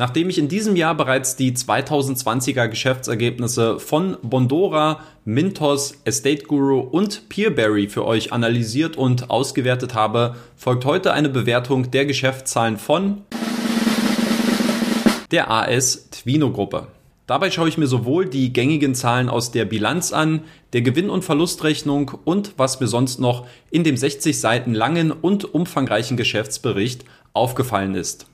Nachdem ich in diesem Jahr bereits die 2020er Geschäftsergebnisse von Bondora, Mintos, Estate Guru und Peerberry für euch analysiert und ausgewertet habe, folgt heute eine Bewertung der Geschäftszahlen von der AS Twino Gruppe. Dabei schaue ich mir sowohl die gängigen Zahlen aus der Bilanz an, der Gewinn- und Verlustrechnung und was mir sonst noch in dem 60 Seiten langen und umfangreichen Geschäftsbericht aufgefallen ist.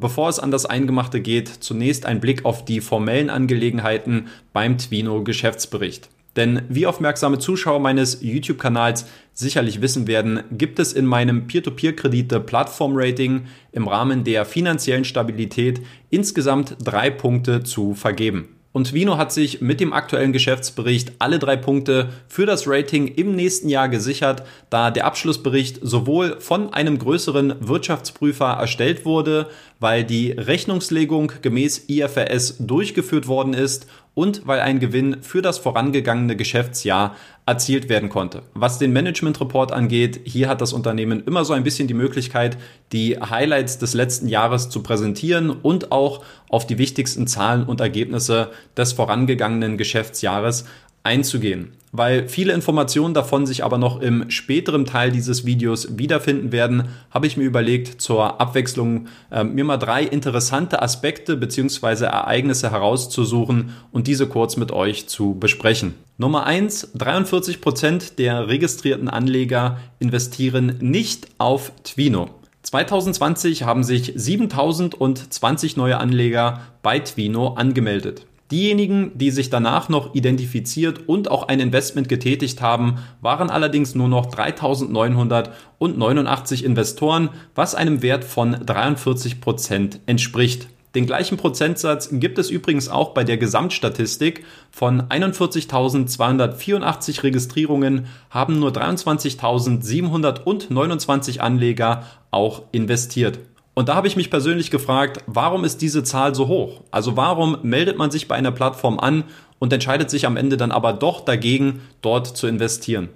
Bevor es an das Eingemachte geht, zunächst ein Blick auf die formellen Angelegenheiten beim Twino Geschäftsbericht. Denn wie aufmerksame Zuschauer meines YouTube-Kanals sicherlich wissen werden, gibt es in meinem Peer-to-Peer-Kredite-Plattform-Rating im Rahmen der finanziellen Stabilität insgesamt drei Punkte zu vergeben. Und Vino hat sich mit dem aktuellen Geschäftsbericht alle drei Punkte für das Rating im nächsten Jahr gesichert, da der Abschlussbericht sowohl von einem größeren Wirtschaftsprüfer erstellt wurde, weil die Rechnungslegung gemäß IFRS durchgeführt worden ist und weil ein Gewinn für das vorangegangene Geschäftsjahr erzielt werden konnte. Was den Management Report angeht, hier hat das Unternehmen immer so ein bisschen die Möglichkeit, die Highlights des letzten Jahres zu präsentieren und auch auf die wichtigsten Zahlen und Ergebnisse des vorangegangenen Geschäftsjahres einzugehen. Weil viele Informationen davon sich aber noch im späteren Teil dieses Videos wiederfinden werden, habe ich mir überlegt, zur Abwechslung äh, mir mal drei interessante Aspekte bzw. Ereignisse herauszusuchen und diese kurz mit euch zu besprechen. Nummer eins: 43 Prozent der registrierten Anleger investieren nicht auf Twino. 2020 haben sich 7020 neue Anleger bei Twino angemeldet. Diejenigen, die sich danach noch identifiziert und auch ein Investment getätigt haben, waren allerdings nur noch 3.989 Investoren, was einem Wert von 43 Prozent entspricht. Den gleichen Prozentsatz gibt es übrigens auch bei der Gesamtstatistik. Von 41.284 Registrierungen haben nur 23.729 Anleger auch investiert. Und da habe ich mich persönlich gefragt, warum ist diese Zahl so hoch? Also warum meldet man sich bei einer Plattform an und entscheidet sich am Ende dann aber doch dagegen, dort zu investieren?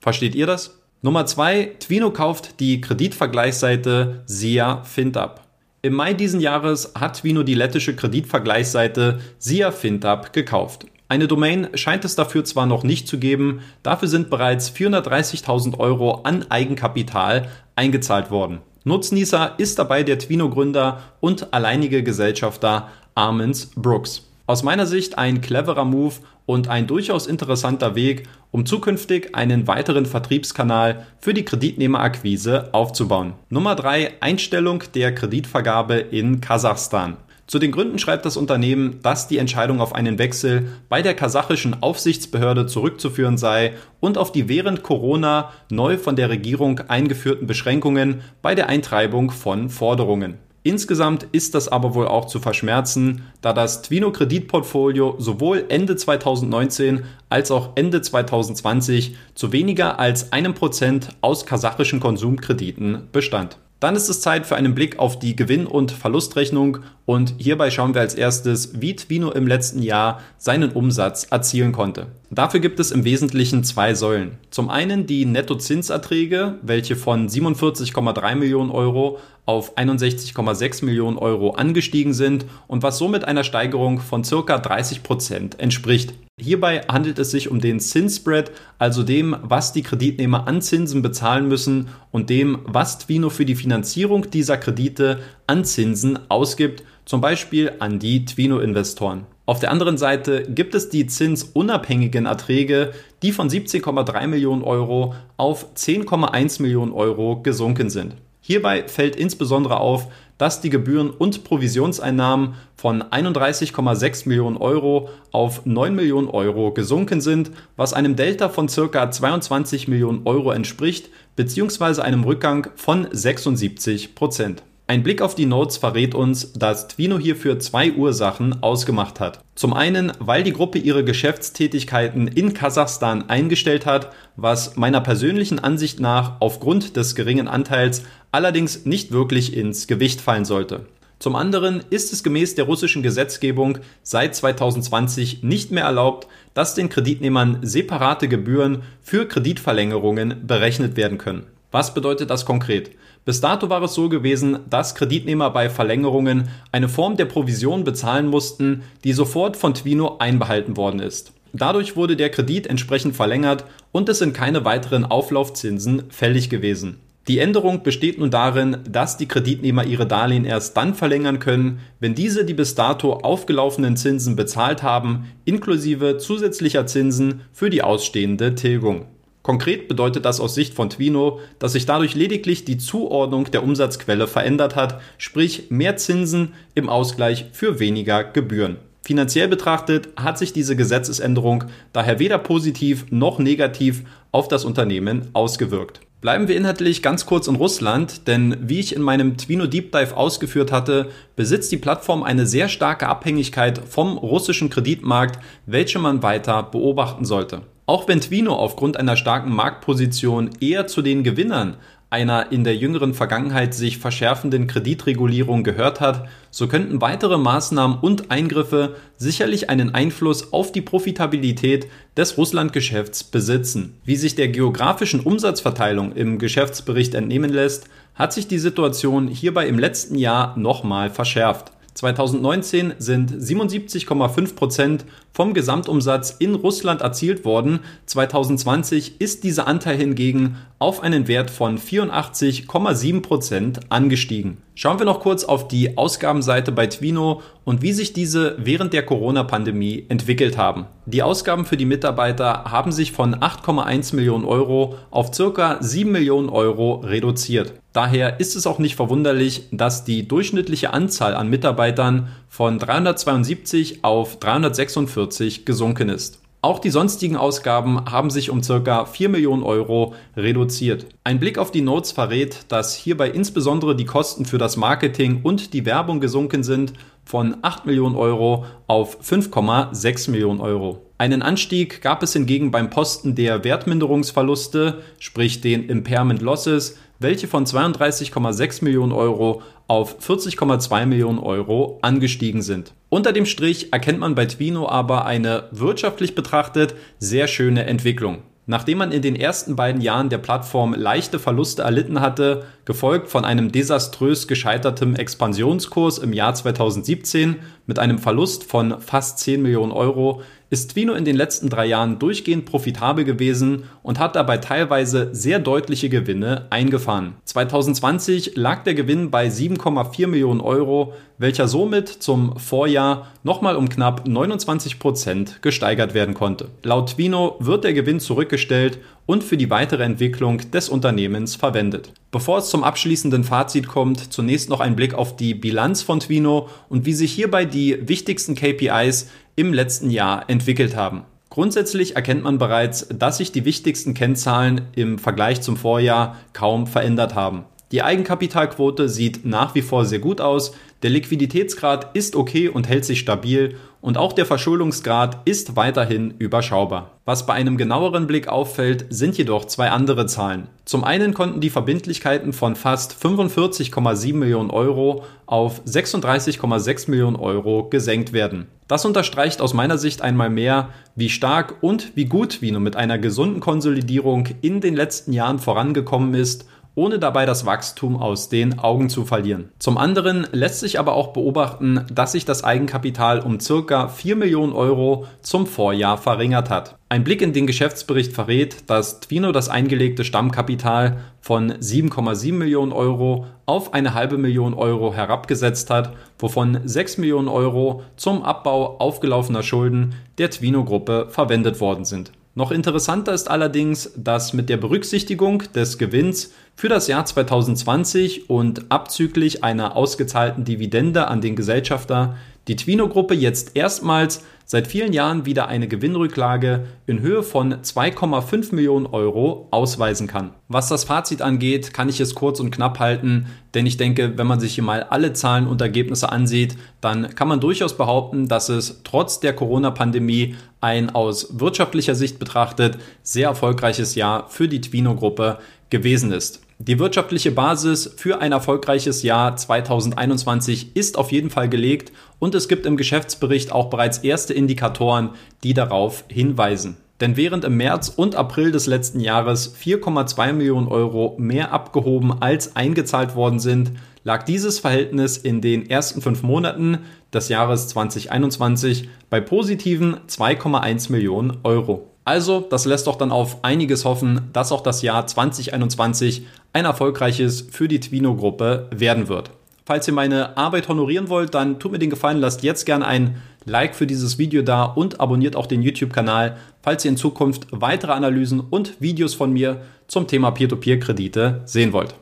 Versteht ihr das? Nummer zwei: Twino kauft die Kreditvergleichsseite SIA FindUp. Im Mai diesen Jahres hat Twino die lettische Kreditvergleichsseite SIA FindUp gekauft. Eine Domain scheint es dafür zwar noch nicht zu geben, dafür sind bereits 430.000 Euro an Eigenkapital eingezahlt worden. Nutznießer ist dabei der Twino-Gründer und alleinige Gesellschafter Armins Brooks. Aus meiner Sicht ein cleverer Move und ein durchaus interessanter Weg, um zukünftig einen weiteren Vertriebskanal für die Kreditnehmerakquise aufzubauen. Nummer drei: Einstellung der Kreditvergabe in Kasachstan. Zu den Gründen schreibt das Unternehmen, dass die Entscheidung auf einen Wechsel bei der kasachischen Aufsichtsbehörde zurückzuführen sei und auf die während Corona neu von der Regierung eingeführten Beschränkungen bei der Eintreibung von Forderungen. Insgesamt ist das aber wohl auch zu verschmerzen, da das Twino Kreditportfolio sowohl Ende 2019 als auch Ende 2020 zu weniger als einem Prozent aus kasachischen Konsumkrediten bestand. Dann ist es Zeit für einen Blick auf die Gewinn- und Verlustrechnung und hierbei schauen wir als erstes, wie Twino im letzten Jahr seinen Umsatz erzielen konnte. Dafür gibt es im Wesentlichen zwei Säulen. Zum einen die Nettozinserträge, welche von 47,3 Millionen Euro auf 61,6 Millionen Euro angestiegen sind und was somit einer Steigerung von circa 30 Prozent entspricht. Hierbei handelt es sich um den Zinsspread, also dem, was die Kreditnehmer an Zinsen bezahlen müssen und dem, was Twino für die Finanzierung dieser Kredite an Zinsen ausgibt, zum Beispiel an die Twino-Investoren. Auf der anderen Seite gibt es die zinsunabhängigen Erträge, die von 17,3 Millionen Euro auf 10,1 Millionen Euro gesunken sind. Hierbei fällt insbesondere auf, dass die Gebühren und Provisionseinnahmen von 31,6 Millionen Euro auf 9 Millionen Euro gesunken sind, was einem Delta von circa 22 Millionen Euro entspricht, beziehungsweise einem Rückgang von 76 Prozent. Ein Blick auf die Notes verrät uns, dass Twino hierfür zwei Ursachen ausgemacht hat. Zum einen, weil die Gruppe ihre Geschäftstätigkeiten in Kasachstan eingestellt hat, was meiner persönlichen Ansicht nach aufgrund des geringen Anteils allerdings nicht wirklich ins Gewicht fallen sollte. Zum anderen ist es gemäß der russischen Gesetzgebung seit 2020 nicht mehr erlaubt, dass den Kreditnehmern separate Gebühren für Kreditverlängerungen berechnet werden können. Was bedeutet das konkret? Bis dato war es so gewesen, dass Kreditnehmer bei Verlängerungen eine Form der Provision bezahlen mussten, die sofort von Twino einbehalten worden ist. Dadurch wurde der Kredit entsprechend verlängert und es sind keine weiteren Auflaufzinsen fällig gewesen. Die Änderung besteht nun darin, dass die Kreditnehmer ihre Darlehen erst dann verlängern können, wenn diese die bis dato aufgelaufenen Zinsen bezahlt haben, inklusive zusätzlicher Zinsen für die ausstehende Tilgung. Konkret bedeutet das aus Sicht von Twino, dass sich dadurch lediglich die Zuordnung der Umsatzquelle verändert hat, sprich mehr Zinsen im Ausgleich für weniger Gebühren. Finanziell betrachtet hat sich diese Gesetzesänderung daher weder positiv noch negativ auf das Unternehmen ausgewirkt. Bleiben wir inhaltlich ganz kurz in Russland, denn wie ich in meinem Twino Deep Dive ausgeführt hatte, besitzt die Plattform eine sehr starke Abhängigkeit vom russischen Kreditmarkt, welche man weiter beobachten sollte. Auch wenn Twino aufgrund einer starken Marktposition eher zu den Gewinnern einer in der jüngeren Vergangenheit sich verschärfenden Kreditregulierung gehört hat, so könnten weitere Maßnahmen und Eingriffe sicherlich einen Einfluss auf die Profitabilität des Russlandgeschäfts besitzen. Wie sich der geografischen Umsatzverteilung im Geschäftsbericht entnehmen lässt, hat sich die Situation hierbei im letzten Jahr nochmal verschärft. 2019 sind 77,5 Prozent vom Gesamtumsatz in Russland erzielt worden. 2020 ist dieser Anteil hingegen auf einen Wert von 84,7 Prozent angestiegen. Schauen wir noch kurz auf die Ausgabenseite bei Twino und wie sich diese während der Corona-Pandemie entwickelt haben. Die Ausgaben für die Mitarbeiter haben sich von 8,1 Millionen Euro auf circa 7 Millionen Euro reduziert. Daher ist es auch nicht verwunderlich, dass die durchschnittliche Anzahl an Mitarbeitern von 372 auf 346 gesunken ist. Auch die sonstigen Ausgaben haben sich um ca. 4 Millionen Euro reduziert. Ein Blick auf die Notes verrät, dass hierbei insbesondere die Kosten für das Marketing und die Werbung gesunken sind von 8 Millionen Euro auf 5,6 Millionen Euro. Einen Anstieg gab es hingegen beim Posten der Wertminderungsverluste, sprich den Impairment Losses, welche von 32,6 Millionen Euro auf 40,2 Millionen Euro angestiegen sind. Unter dem Strich erkennt man bei Twino aber eine wirtschaftlich betrachtet sehr schöne Entwicklung. Nachdem man in den ersten beiden Jahren der Plattform leichte Verluste erlitten hatte, gefolgt von einem desaströs gescheiterten Expansionskurs im Jahr 2017 mit einem Verlust von fast 10 Millionen Euro, ist Twino in den letzten drei Jahren durchgehend profitabel gewesen und hat dabei teilweise sehr deutliche Gewinne eingefahren. 2020 lag der Gewinn bei 7,4 Millionen Euro, welcher somit zum Vorjahr nochmal um knapp 29 Prozent gesteigert werden konnte. Laut Twino wird der Gewinn zurückgestellt und für die weitere Entwicklung des Unternehmens verwendet. Bevor es zum abschließenden Fazit kommt, zunächst noch ein Blick auf die Bilanz von Twino und wie sich hierbei die wichtigsten KPIs im letzten Jahr entwickelt haben. Grundsätzlich erkennt man bereits, dass sich die wichtigsten Kennzahlen im Vergleich zum Vorjahr kaum verändert haben. Die Eigenkapitalquote sieht nach wie vor sehr gut aus, der Liquiditätsgrad ist okay und hält sich stabil und auch der Verschuldungsgrad ist weiterhin überschaubar. Was bei einem genaueren Blick auffällt, sind jedoch zwei andere Zahlen. Zum einen konnten die Verbindlichkeiten von fast 45,7 Millionen Euro auf 36,6 Millionen Euro gesenkt werden. Das unterstreicht aus meiner Sicht einmal mehr, wie stark und wie gut Vino mit einer gesunden Konsolidierung in den letzten Jahren vorangekommen ist ohne dabei das Wachstum aus den Augen zu verlieren. Zum anderen lässt sich aber auch beobachten, dass sich das Eigenkapital um circa 4 Millionen Euro zum Vorjahr verringert hat. Ein Blick in den Geschäftsbericht verrät, dass Twino das eingelegte Stammkapital von 7,7 Millionen Euro auf eine halbe Million Euro herabgesetzt hat, wovon 6 Millionen Euro zum Abbau aufgelaufener Schulden der Twino-Gruppe verwendet worden sind. Noch interessanter ist allerdings, dass mit der Berücksichtigung des Gewinns für das Jahr 2020 und abzüglich einer ausgezahlten Dividende an den Gesellschafter die Twino-Gruppe jetzt erstmals seit vielen Jahren wieder eine Gewinnrücklage in Höhe von 2,5 Millionen Euro ausweisen kann. Was das Fazit angeht, kann ich es kurz und knapp halten, denn ich denke, wenn man sich hier mal alle Zahlen und Ergebnisse ansieht, dann kann man durchaus behaupten, dass es trotz der Corona-Pandemie ein aus wirtschaftlicher Sicht betrachtet sehr erfolgreiches Jahr für die Twino-Gruppe gewesen ist. Die wirtschaftliche Basis für ein erfolgreiches Jahr 2021 ist auf jeden Fall gelegt und es gibt im Geschäftsbericht auch bereits erste Indikatoren, die darauf hinweisen. Denn während im März und April des letzten Jahres 4,2 Millionen Euro mehr abgehoben als eingezahlt worden sind, lag dieses Verhältnis in den ersten fünf Monaten des Jahres 2021 bei positiven 2,1 Millionen Euro. Also, das lässt doch dann auf einiges hoffen, dass auch das Jahr 2021 ein erfolgreiches für die Twino-Gruppe werden wird. Falls ihr meine Arbeit honorieren wollt, dann tut mir den Gefallen, lasst jetzt gerne ein Like für dieses Video da und abonniert auch den YouTube-Kanal, falls ihr in Zukunft weitere Analysen und Videos von mir zum Thema Peer-to-Peer-Kredite sehen wollt.